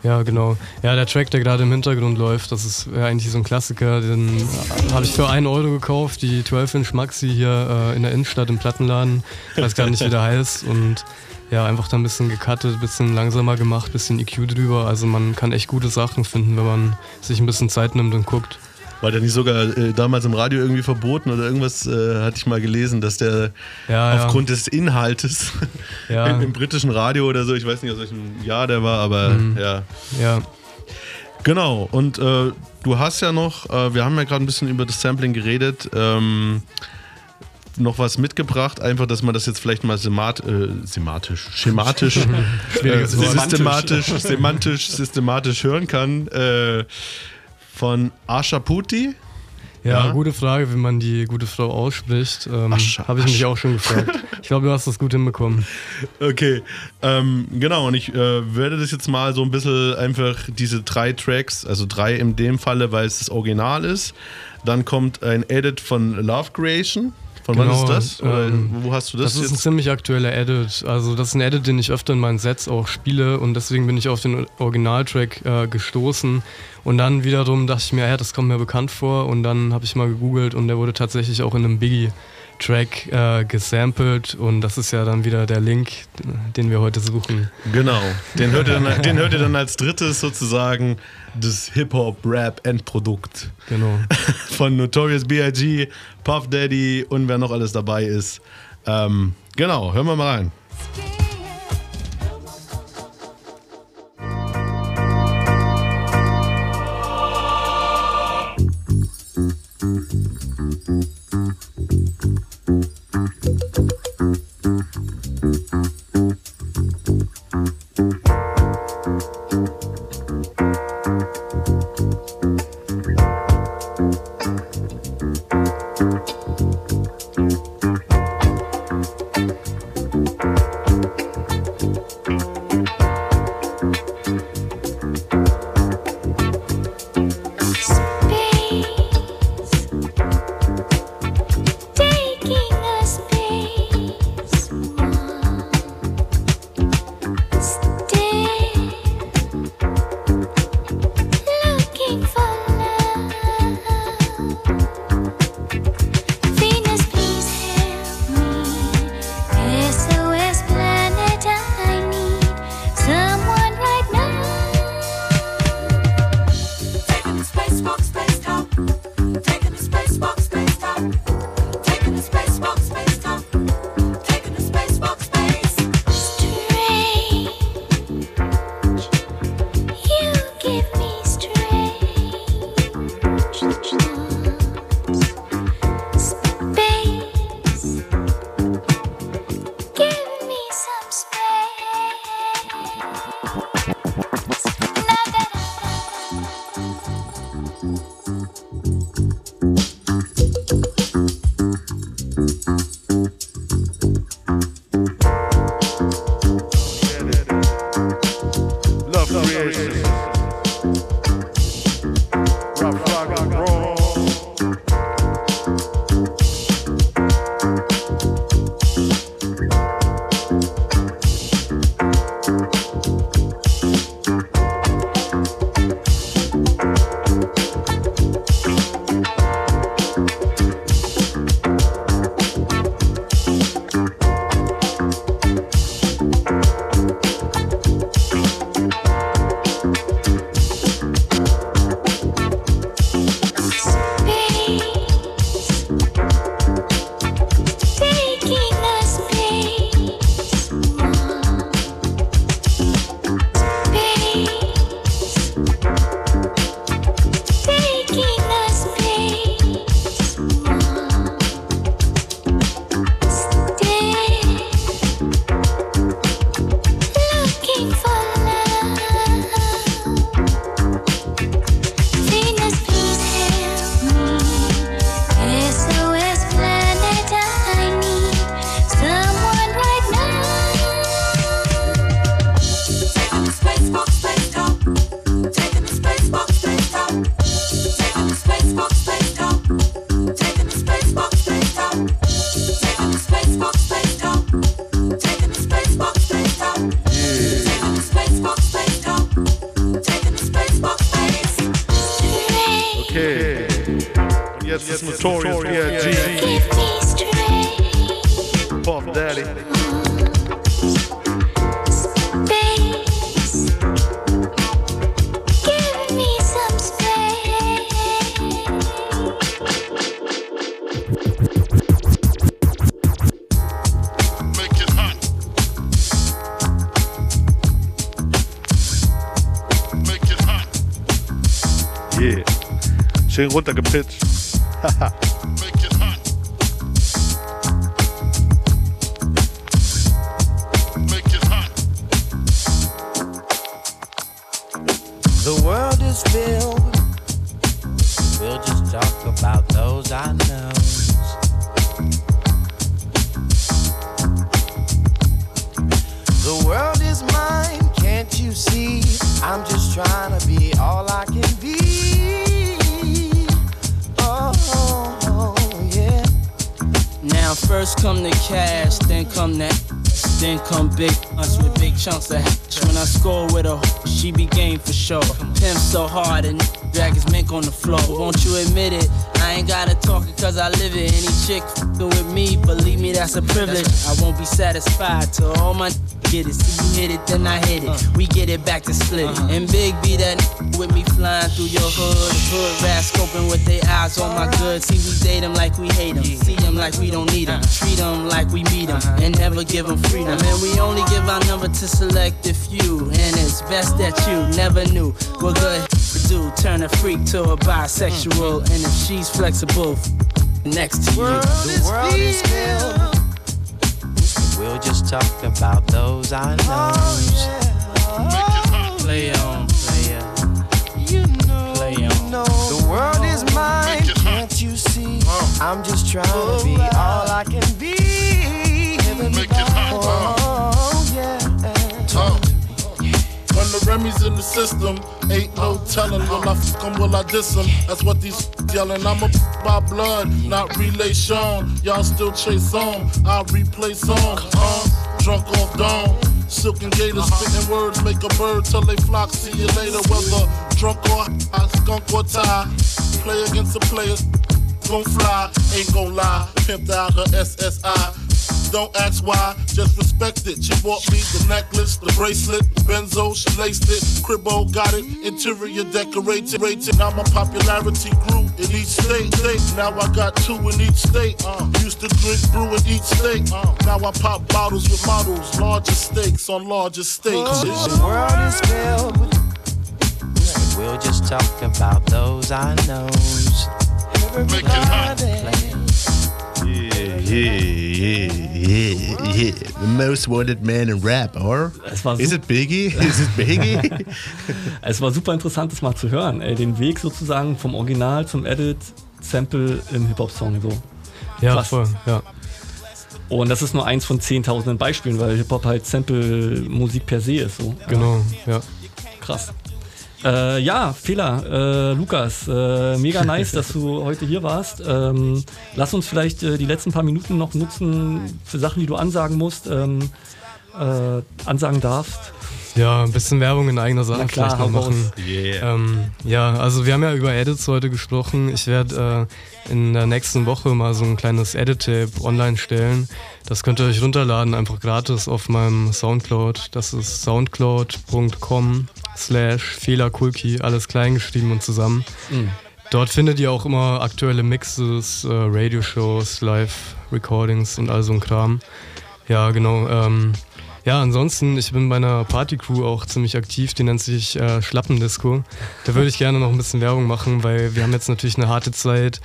Ja, genau. Ja, der Track, der gerade im Hintergrund läuft, das ist ja eigentlich so ein Klassiker. Den äh, habe ich für 1 Euro gekauft, die 12-Inch Maxi hier äh, in der Innenstadt im Plattenladen. Ich weiß gar nicht, wie der heißt. Und ja, einfach da ein bisschen gecuttet, ein bisschen langsamer gemacht, ein bisschen EQ drüber. Also man kann echt gute Sachen finden, wenn man sich ein bisschen Zeit nimmt und guckt. War der nicht sogar äh, damals im Radio irgendwie verboten oder irgendwas äh, hatte ich mal gelesen, dass der Ja, ja. aufgrund des Inhaltes Ja. im, im britischen Radio oder so, ich weiß nicht aus welchem Jahr der war, aber Mhm. ja. Ja. Genau, und äh, du hast ja noch, äh, wir haben ja gerade ein bisschen über das Sampling geredet, ähm, noch was mitgebracht, einfach, dass man das jetzt vielleicht mal semat, äh, sematisch, schematisch, äh, systematisch, semantisch, systematisch hören kann. Äh, von Asha Puti. Ja, gute Frage, wie man die gute Frau ausspricht. Ähm, Habe ich mich auch schon gefragt. Ich glaube, du hast das gut hinbekommen. Okay, ähm, genau, und ich äh, werde das jetzt mal so ein bisschen einfach diese drei Tracks, also drei in dem Falle, weil es das Original ist. Dann kommt ein Edit von Love Creation. Von wann ist das? Oder ähm, wo hast du das, Das ist ein jetzt? ziemlich aktueller Edit. Also das ist ein Edit, den ich öfter in meinen Sets auch spiele und deswegen bin ich auf den Originaltrack äh, gestoßen. Und dann wiederum dachte ich mir, ja, das kommt mir bekannt vor und dann habe ich mal gegoogelt und der wurde tatsächlich auch in einem Biggie-Track äh, gesampelt und das ist ja dann wieder der Link, den wir heute suchen. Genau, den hört, ihr dann, den hört ihr dann als drittes sozusagen das Hip-Hop-Rap-Endprodukt. Genau. Von Notorious B.I.G., Puff Daddy und wer noch alles dabei ist. Ähm, genau, hören wir mal rein. Mm-hmm. Schön runtergepitcht. Make it hot. Make it hot. The world is filled. Then come big us with big chunks of hash. When I score with her, she be game for sure. Pimp so hard and drag his mink on the floor. Won't you admit it? I ain't gotta talk it cause I live it. Any chick fing with me, believe me, that's a privilege. I won't be satisfied till all my get it. See you hit it, then I hit it. We get it back to split it. And Big B that with me flying through your hood. Hood rats scoping with their eyes on my goods. See, we date them like we hate them. See them like we don't need them. Treat them like we meet them. And never give them freedom. And we only give our number to select a few. And it's best that you never knew. We're good do. Turn a freak to a bisexual. And if she's flexible, next to you. The world is filled. We'll just talk about those I oh, know. Play on, player. Play on. The world is mine, can't you see? I'm just trying to oh, be all I can be. Oh, yeah. Oh. When the Remy's in the system, ain't no telling. Will I fuck 'em, will I diss 'em? That's what these yelling. I'm a by blood, not relation. Y'all still chase on. I replay songs. Drunk off dawn. Silk and gators spitting words make a bird till they flock. See you later, whether drunk or high, skunk or tie. Play against the players, gon' fly, ain't gon' lie. Pimped out her SSI. Don't ask why, just respect it. She bought me the necklace, the bracelet, benzo, she laced it. Cribbo got it, interior decorated. Rated. Now my popularity grew in each state. state. Now I got two in each state. Uh, used to drink brew in each state. Uh, now I pop bottles with models, larger stakes on larger stakes. The world is filled with. We'll just talk about those I know. Make it hot. Yeah, yeah, yeah, yeah. The most wanted man in rap, or? Es war Is it Biggie? Is it Biggie? Es war super interessant, das mal zu hören. Ey, den Weg sozusagen vom Original zum Edit, Sample im Hip-Hop-Song. So. Ja, Krass. voll, ja. Und das ist nur eins von zehntausenden Beispielen, weil Hip-Hop halt Sample-Musik per se ist. So. Genau, ja. Krass. Äh, ja, Fehler, äh, Lukas, äh, mega nice, dass du heute hier warst. Ähm, lass uns vielleicht äh, die letzten paar Minuten noch nutzen für Sachen, die du ansagen musst, ähm, äh, ansagen darfst. Ja, ein bisschen Werbung in eigener Sache klar, vielleicht noch machen. Yeah. Ähm, ja, also wir haben ja über Edits heute gesprochen. Ich werde äh, in der nächsten Woche mal so ein kleines Edit-Tape online stellen. Das könnt ihr euch runterladen, einfach gratis auf meinem Soundcloud. Das ist soundcloud.com slash Fehlerkulki, alles klein geschrieben und zusammen. Mhm. Dort findet ihr auch immer aktuelle Mixes, äh, Radioshows, Live-Recordings und all so ein Kram. Ja, genau. Ähm, ja, ansonsten, ich bin bei einer Partycrew auch ziemlich aktiv, die nennt sich äh, Schlappendisco. Da würde ich gerne noch ein bisschen Werbung machen, weil wir haben jetzt natürlich eine harte Zeit.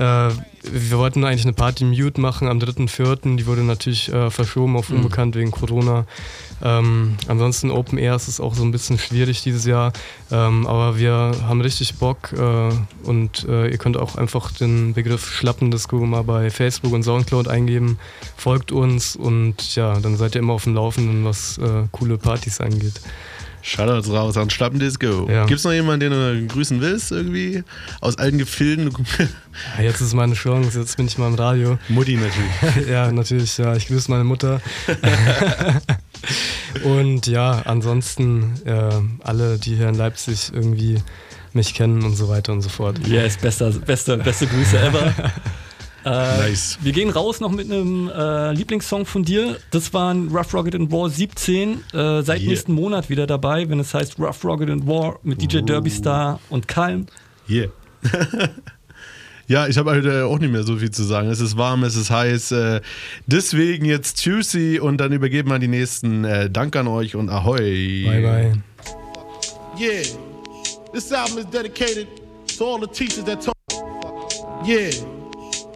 Äh, wir wollten eigentlich eine Party Mute machen am 3.4., die wurde natürlich äh, verschoben auf Mhm. unbekannt wegen Corona. Ähm, ansonsten Open Air ist es auch so ein bisschen schwierig dieses Jahr, ähm, aber wir haben richtig Bock äh, und äh, ihr könnt auch einfach den Begriff Schlappendisco mal bei Facebook und Soundcloud eingeben. Folgt uns und ja, dann seid ihr immer auf dem Laufenden, was äh, coole Partys angeht. Shoutouts raus an Schlappendisco. Ja. Gibt's noch jemanden, den du grüßen willst, irgendwie? Aus alten Gefilden? Ja, jetzt ist meine Chance, jetzt bin ich mal im Radio. Mutti natürlich. ja, natürlich, ja. Ich grüße meine Mutter. und ja, ansonsten äh, alle, die hier in Leipzig irgendwie mich kennen und so weiter und so fort. Yes, bester, beste, beste Grüße ever. Äh, Nice. Wir gehen raus noch mit einem äh, Lieblingssong von dir. Das war ein Rough Rocket and War 17. Äh, seit Yeah. nächsten Monat wieder dabei, wenn es heißt Rough Rocket and War mit DJ Derby Star und Calm. Yeah. ja, ich habe heute auch nicht mehr so viel zu sagen. Es ist warm, es ist heiß. Äh, deswegen jetzt Juicy und dann übergeben wir die nächsten. Äh, Dank an euch und Ahoi. Bye, bye. Yeah, this album is dedicated to all the teachers that told Yeah,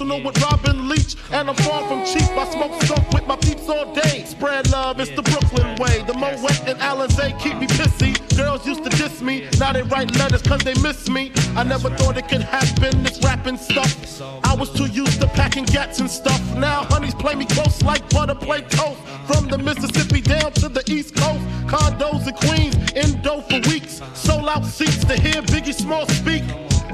and personal with Robin Leach. And I'm far from cheap. I smoke skunk with my peeps all day. Spread love, it's the Brooklyn way. The Moet and Alizé keep me pissy. Girls used to diss me, now they write letters cause they miss me. I never thought it could happen, this rapping stuff. I was too used to packing gats and stuff. Now honeys play me close like butter play toast. From the Mississippi down to the East Coast. Condos in Queens, indo for weeks. Sold out seats to hear Biggie Small speak.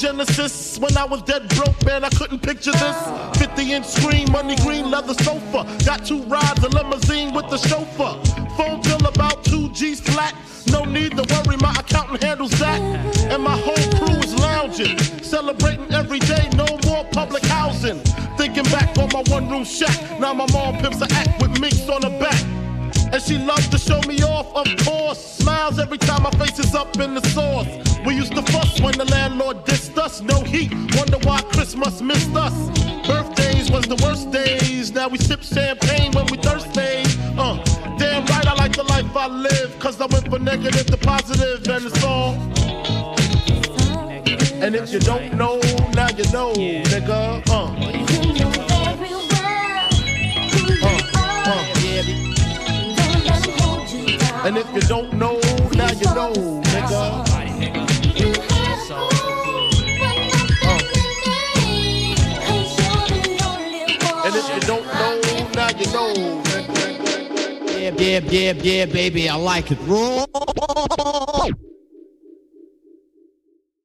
Genesis. When I was dead broke, man, I couldn't picture this. 50 inch screen, money green leather sofa. Got two rides, a limousine with the chauffeur. Phone bill about two G's flat. No need to worry, my accountant handles that. And my whole crew is lounging, celebrating every day, no more public housing. Thinking back on my one room shack. Now my mom pimps a act with minks on her back. And she loves to show me off, of course. Smiles every time my face is up in the sauce. We used to fuss when the landlord us. No heat, wonder why Christmas missed us. Birthdays was the worst days. Now we sip champagne when we thirsty. Uh, damn right, I like the life I live. Cause I went from negative to positive, and it's all. And if you don't know, now you know, nigga. Uh. And if you don't know, now you know, nigga. You know. Yeah, yeah, yeah, yeah, baby, I like it. Raw.